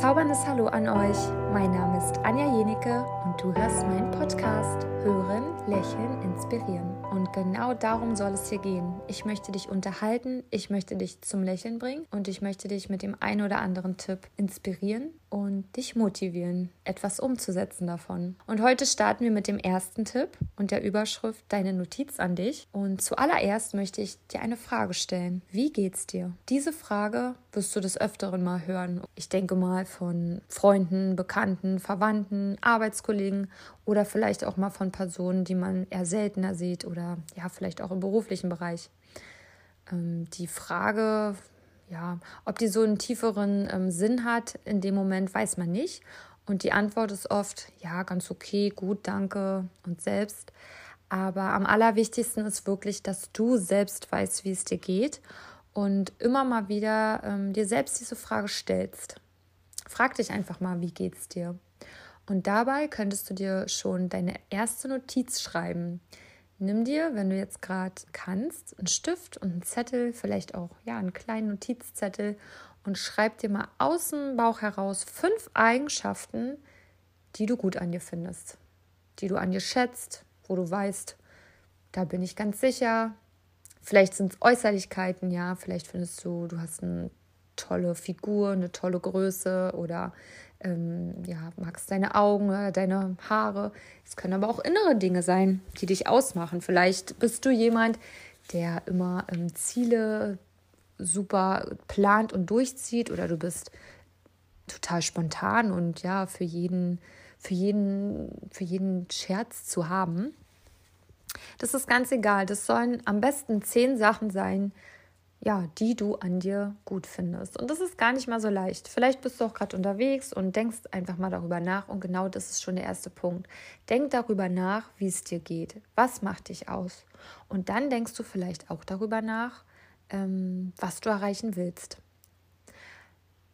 bezauberndes Hallo an euch. Mein Name ist Anja Jenike und du hörst meinen Podcast Hören, Lächeln, Inspirieren. Und genau darum soll es hier gehen. Ich möchte dich unterhalten, ich möchte dich zum Lächeln bringen und ich möchte dich mit dem einen oder anderen Tipp inspirieren und dich motivieren, etwas umzusetzen davon. Und heute starten wir mit dem ersten Tipp und der Überschrift Deine Notiz an dich. Und zuallererst möchte ich dir eine Frage stellen. Wie geht's dir? Diese Frage wirst du des Öfteren mal hören. Ich denke mal von Freunden, Bekannten, Verwandten, Arbeitskollegen oder vielleicht auch mal von Personen, die man eher seltener sieht oder ja, vielleicht auch im beruflichen Bereich. Ähm, die Frage, ja, ob die so einen tieferen ähm, Sinn hat, in dem Moment weiß man nicht. Und die Antwort ist oft, ja, ganz okay, gut, danke und selbst. Aber am allerwichtigsten ist wirklich, dass du selbst weißt, wie es dir geht und immer mal wieder ähm, dir selbst diese Frage stellst. Frag dich einfach mal, wie geht's dir? Und dabei könntest du dir schon deine erste Notiz schreiben. Nimm dir, wenn du jetzt gerade kannst, einen Stift und einen Zettel, vielleicht auch ja, einen kleinen Notizzettel und schreib dir mal aus dem Bauch heraus fünf Eigenschaften, die du gut an dir findest, die du an dir schätzt, wo du weißt, da bin ich ganz sicher. Vielleicht sind es Äußerlichkeiten, ja, vielleicht findest du, du hast eine tolle Figur, eine tolle Größe oder ähm, ja, magst deine Augen oder deine Haare. Es können aber auch innere Dinge sein, die dich ausmachen. Vielleicht bist du jemand, der immer ähm, Ziele super plant und durchzieht oder du bist total spontan und ja, für jeden, für jeden, für jeden Scherz zu haben. Das ist ganz egal. Das sollen am besten zehn Sachen sein, ja, die du an dir gut findest. Und das ist gar nicht mal so leicht. Vielleicht bist du auch gerade unterwegs und denkst einfach mal darüber nach. Und genau das ist schon der erste Punkt. Denk darüber nach, wie es dir geht. Was macht dich aus? Und dann denkst du vielleicht auch darüber nach, ähm, was du erreichen willst.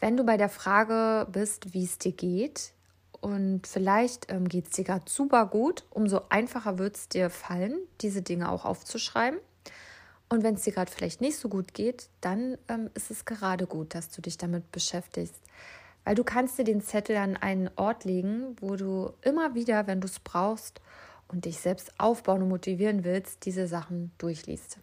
Wenn du bei der Frage bist, wie es dir geht, und vielleicht ähm, geht es dir gerade super gut, umso einfacher wird es dir fallen, diese Dinge auch aufzuschreiben und wenn es dir gerade vielleicht nicht so gut geht, dann ähm, ist es gerade gut, dass du dich damit beschäftigst. Weil du kannst dir den Zettel an einen Ort legen, wo du immer wieder, wenn du es brauchst und dich selbst aufbauen und motivieren willst, diese Sachen durchliest.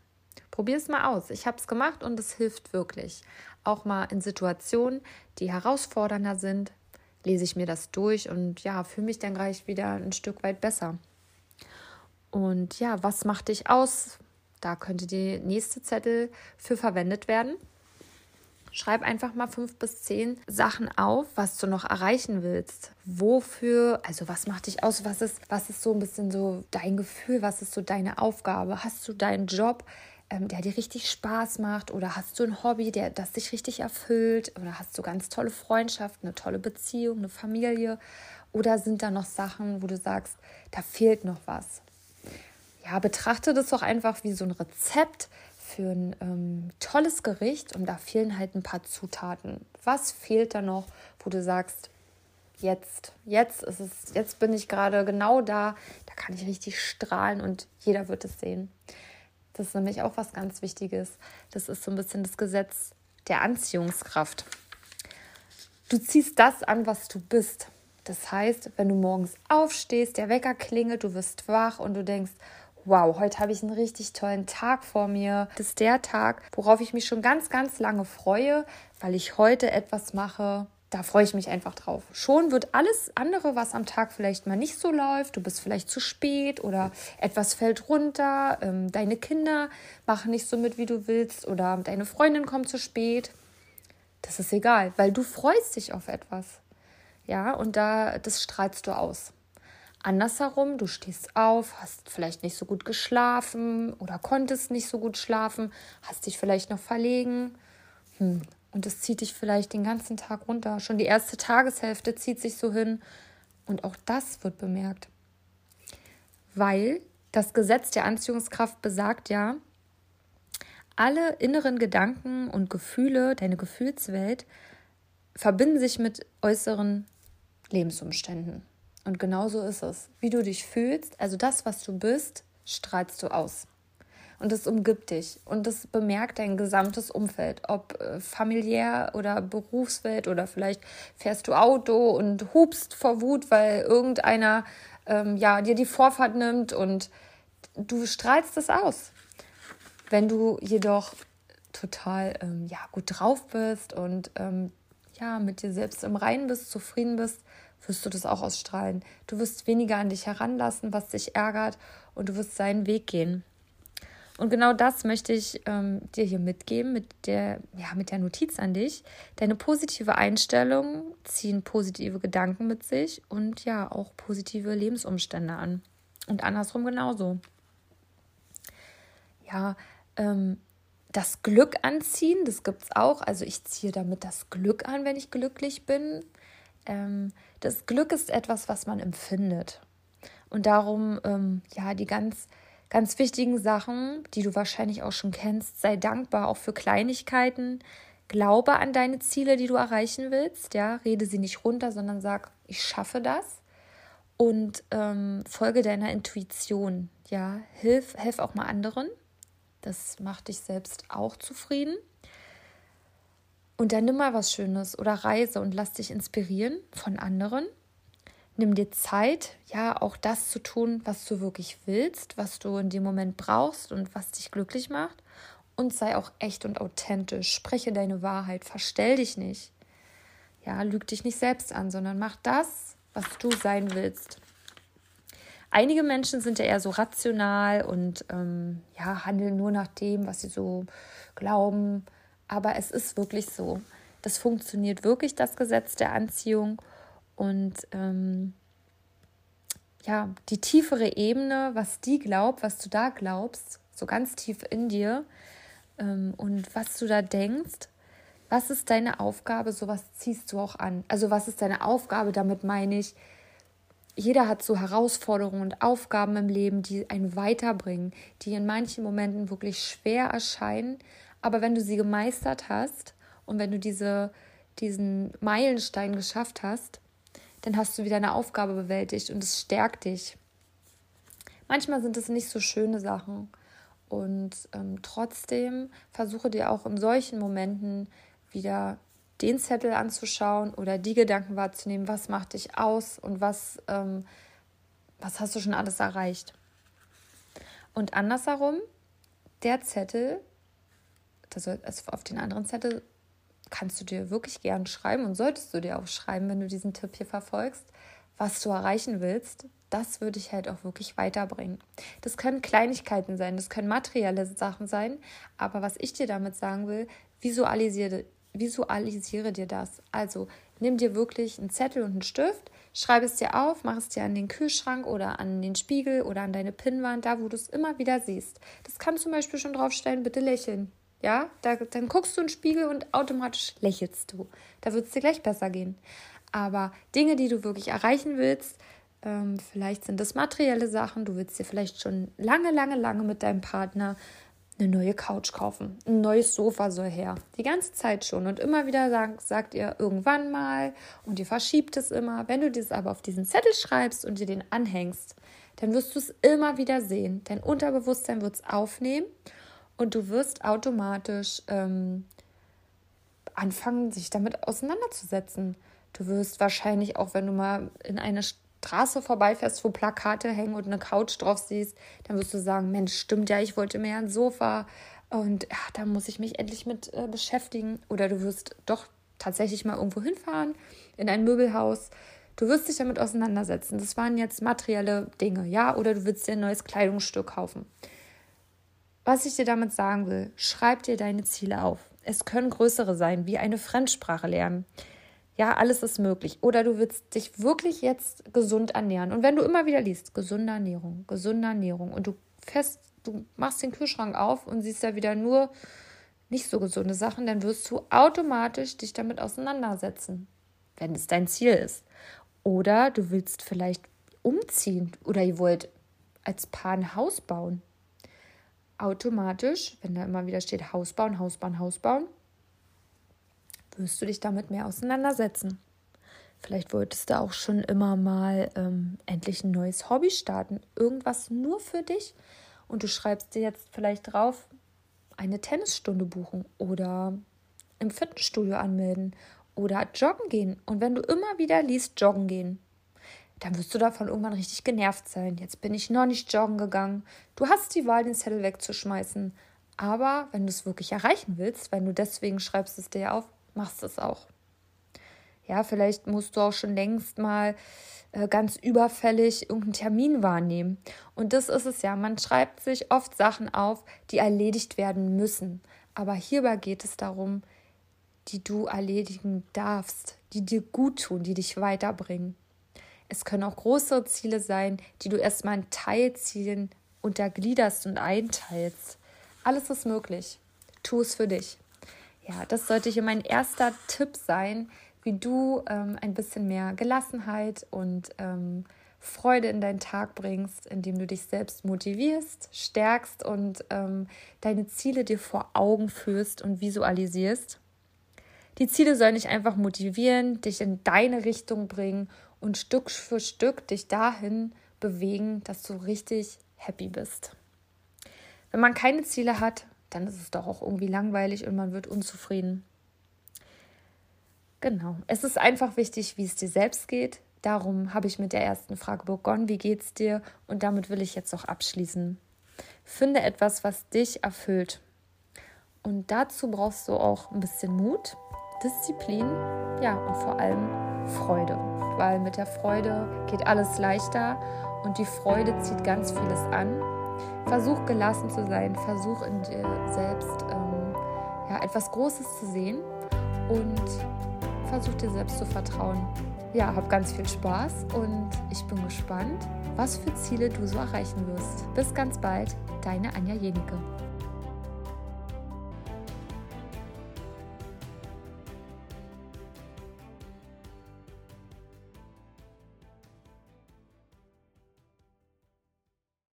Probier es mal aus. Ich habe es gemacht und es hilft wirklich. Auch mal in Situationen, die herausfordernder sind, lese ich mir das durch und ja, fühle mich dann gleich wieder ein Stück weit besser. Und ja, was macht dich aus? Da könnte die nächste Zettel für verwendet werden. Schreib einfach mal fünf bis zehn Sachen auf, was du noch erreichen willst. Wofür, also was macht dich aus? Was ist, was ist so ein bisschen so dein Gefühl? Was ist so deine Aufgabe? Hast du deinen Job, ähm, der dir richtig Spaß macht? Oder hast du ein Hobby, der das dich richtig erfüllt? Oder hast du ganz tolle Freundschaften, eine tolle Beziehung, eine Familie? Oder sind da noch Sachen, wo du sagst, da fehlt noch was? Ja, betrachte das doch einfach wie so ein Rezept für ein ähm, tolles Gericht und da fehlen halt ein paar Zutaten. Was fehlt da noch, wo du sagst, jetzt, jetzt ist es, jetzt bin ich gerade genau da, da kann ich richtig strahlen und jeder wird es sehen. Das ist nämlich auch was ganz Wichtiges. Das ist so ein bisschen das Gesetz der Anziehungskraft. Du ziehst das an, was du bist. Das heißt, wenn du morgens aufstehst, der Wecker klingelt, du wirst wach und du denkst, wow, heute habe ich einen richtig tollen Tag vor mir. Das ist der Tag, worauf ich mich schon ganz, ganz lange freue, weil ich heute etwas mache. Da freue ich mich einfach drauf. Schon wird alles andere, was am Tag vielleicht mal nicht so läuft, du bist vielleicht zu spät oder etwas fällt runter, ähm, deine Kinder machen nicht so mit, wie du willst oder deine Freundin kommt zu spät. Das ist egal, weil du freust dich auf etwas. Ja, und da, das strahlst du aus. Andersherum, du stehst auf, hast vielleicht nicht so gut geschlafen oder konntest nicht so gut schlafen, hast dich vielleicht noch verlegen. Hm. Und es zieht dich vielleicht den ganzen Tag runter. Schon die erste Tageshälfte zieht sich so hin. Und auch das wird bemerkt. Weil das Gesetz der Anziehungskraft besagt ja, alle inneren Gedanken und Gefühle, deine Gefühlswelt, verbinden sich mit äußeren Lebensumständen. Und genau so ist es. Wie du dich fühlst, also das, was du bist, strahlst du aus. und das umgibt dich und das bemerkt dein gesamtes Umfeld, ob äh, familiär oder Berufswelt oder vielleicht fährst du Auto und hupst vor Wut, weil irgendeiner ähm, ja dir die Vorfahrt nimmt und du strahlst es aus. Wenn du jedoch total ähm, ja, gut drauf bist und ähm, ja, mit dir selbst im Reinen bist, zufrieden bist, wirst du das auch ausstrahlen. Du wirst weniger an dich heranlassen, was dich ärgert und du wirst seinen Weg gehen. Und genau das möchte ich ähm, dir hier mitgeben mit der, ja, mit der Notiz an dich. Deine positive Einstellung ziehen positive Gedanken mit sich und ja auch positive Lebensumstände an. Und andersrum genauso. Ja, ähm, das Glück anziehen, das gibt es auch. Also ich ziehe damit das Glück an, wenn ich glücklich bin. Ähm, das Glück ist etwas, was man empfindet. Und darum, ähm, ja, die ganz, ganz wichtigen Sachen, die du wahrscheinlich auch schon kennst, sei dankbar auch für Kleinigkeiten. Glaube an deine Ziele, die du erreichen willst. Ja, rede sie nicht runter, sondern sag, ich schaffe das. Und ähm, folge deiner Intuition. Ja, hilf, hilf auch mal anderen. Das macht dich selbst auch zufrieden. Und dann nimm mal was Schönes oder reise und lass dich inspirieren von anderen. Nimm dir Zeit, ja, auch das zu tun, was du wirklich willst, was du in dem Moment brauchst und was dich glücklich macht. Und sei auch echt und authentisch. Spreche deine Wahrheit, verstell dich nicht. Ja, lüg dich nicht selbst an, sondern mach das, was du sein willst. Einige Menschen sind ja eher so rational und ähm, ja, handeln nur nach dem, was sie so glauben. Aber es ist wirklich so. Das funktioniert wirklich, das Gesetz der Anziehung. Und ähm, ja, die tiefere Ebene, was die glaubt, was du da glaubst, so ganz tief in dir ähm, und was du da denkst, was ist deine Aufgabe, sowas ziehst du auch an. Also was ist deine Aufgabe, damit meine ich, jeder hat so Herausforderungen und Aufgaben im Leben, die einen weiterbringen, die in manchen Momenten wirklich schwer erscheinen. Aber wenn du sie gemeistert hast und wenn du diese, diesen Meilenstein geschafft hast, dann hast du wieder eine Aufgabe bewältigt und es stärkt dich. Manchmal sind es nicht so schöne Sachen. Und ähm, trotzdem versuche dir auch in solchen Momenten wieder den Zettel anzuschauen oder die Gedanken wahrzunehmen, was macht dich aus und was, ähm, was hast du schon alles erreicht. Und andersherum, der Zettel, das, also auf den anderen Zettel kannst du dir wirklich gern schreiben und solltest du dir auch schreiben, wenn du diesen Tipp hier verfolgst, was du erreichen willst, das würde ich halt auch wirklich weiterbringen. Das können Kleinigkeiten sein, das können materielle Sachen sein, aber was ich dir damit sagen will, visualisiere, visualisiere dir das. Also nimm dir wirklich einen Zettel und einen Stift, schreib es dir auf, mach es dir an den Kühlschrank oder an den Spiegel oder an deine Pinnwand, da wo du es immer wieder siehst. Das kann zum Beispiel schon draufstellen, bitte lächeln. Ja, da, dann guckst du in den Spiegel und automatisch lächelst du. Da wird es dir gleich besser gehen. Aber Dinge, die du wirklich erreichen willst, ähm, vielleicht sind das materielle Sachen, du willst dir vielleicht schon lange, lange, lange mit deinem Partner eine neue Couch kaufen. Ein neues Sofa soll her. Die ganze Zeit schon. Und immer wieder sagt, sagt ihr irgendwann mal und ihr verschiebt es immer. Wenn du das aber auf diesen Zettel schreibst und dir den anhängst, dann wirst du es immer wieder sehen. Dein Unterbewusstsein wird es aufnehmen und du wirst automatisch ähm, anfangen, sich damit auseinanderzusetzen. Du wirst wahrscheinlich auch, wenn du mal in eine Straße vorbeifährst, wo Plakate hängen und eine Couch drauf siehst, dann wirst du sagen, Mensch, stimmt ja, ich wollte mir ein Sofa und ja, da muss ich mich endlich mit äh, beschäftigen. Oder du wirst doch tatsächlich mal irgendwo hinfahren, in ein Möbelhaus. Du wirst dich damit auseinandersetzen. Das waren jetzt materielle Dinge, ja? Oder du willst dir ein neues Kleidungsstück kaufen. Was ich dir damit sagen will, schreib dir deine Ziele auf. Es können größere sein, wie eine Fremdsprache lernen. Ja, alles ist möglich. Oder du willst dich wirklich jetzt gesund ernähren. Und wenn du immer wieder liest, gesunde Ernährung, gesunde Ernährung, und du fest, du machst den Kühlschrank auf und siehst da wieder nur nicht so gesunde Sachen, dann wirst du automatisch dich damit auseinandersetzen, wenn es dein Ziel ist. Oder du willst vielleicht umziehen oder ihr wollt als Paar ein Haus bauen. Automatisch, wenn da immer wieder steht Haus bauen, Haus bauen, Haus bauen, wirst du dich damit mehr auseinandersetzen. Vielleicht wolltest du auch schon immer mal ähm, endlich ein neues Hobby starten. Irgendwas nur für dich. und du schreibst dir jetzt vielleicht drauf, eine Tennisstunde buchen oder im Fitnessstudio anmelden oder joggen gehen. Und wenn du immer wieder liest, joggen gehen, dann wirst du davon irgendwann richtig genervt sein. Jetzt bin ich noch nicht joggen gegangen. Du hast die Wahl, den Zettel wegzuschmeißen. Aber wenn du es wirklich erreichen willst, wenn du deswegen schreibst es dir auf, machst es auch. Ja, vielleicht musst du auch schon längst mal äh, ganz überfällig irgendeinen Termin wahrnehmen. Und das ist es ja. Man schreibt sich oft Sachen auf, die erledigt werden müssen. Aber hierbei geht es darum, die du erledigen darfst, die dir gut tun, die dich weiterbringen. Es können auch größere Ziele sein, die du erstmal in Teilzielen untergliederst und einteilst. Alles ist möglich. Tu es für dich. Ja, das sollte hier mein erster Tipp sein, wie du ähm, ein bisschen mehr Gelassenheit und ähm, Freude in deinen Tag bringst, indem du dich selbst motivierst, stärkst und ähm, deine Ziele dir vor Augen führst und visualisierst. Die Ziele sollen dich einfach motivieren, dich in deine Richtung bringen und Stück für Stück dich dahin bewegen, dass du richtig happy bist. Wenn man keine Ziele hat, dann ist es doch auch irgendwie langweilig und man wird unzufrieden. Genau. Es ist einfach wichtig, wie es dir selbst geht. Darum habe ich mit der ersten Frage begonnen. Wie geht's dir? Und damit will ich jetzt auch abschließen. Finde etwas, was dich erfüllt. Und dazu brauchst du auch ein bisschen Mut, Disziplin, ja, und vor allem Freude. Weil mit der Freude geht alles leichter und die Freude zieht ganz vieles an. Versuch gelassen zu sein, versuch in dir selbst ähm, ja, etwas Großes zu sehen und versuch dir selbst zu vertrauen. Ja, hab ganz viel Spaß und ich bin gespannt, was für Ziele du so erreichen wirst. Bis ganz bald, deine Anja Jenike.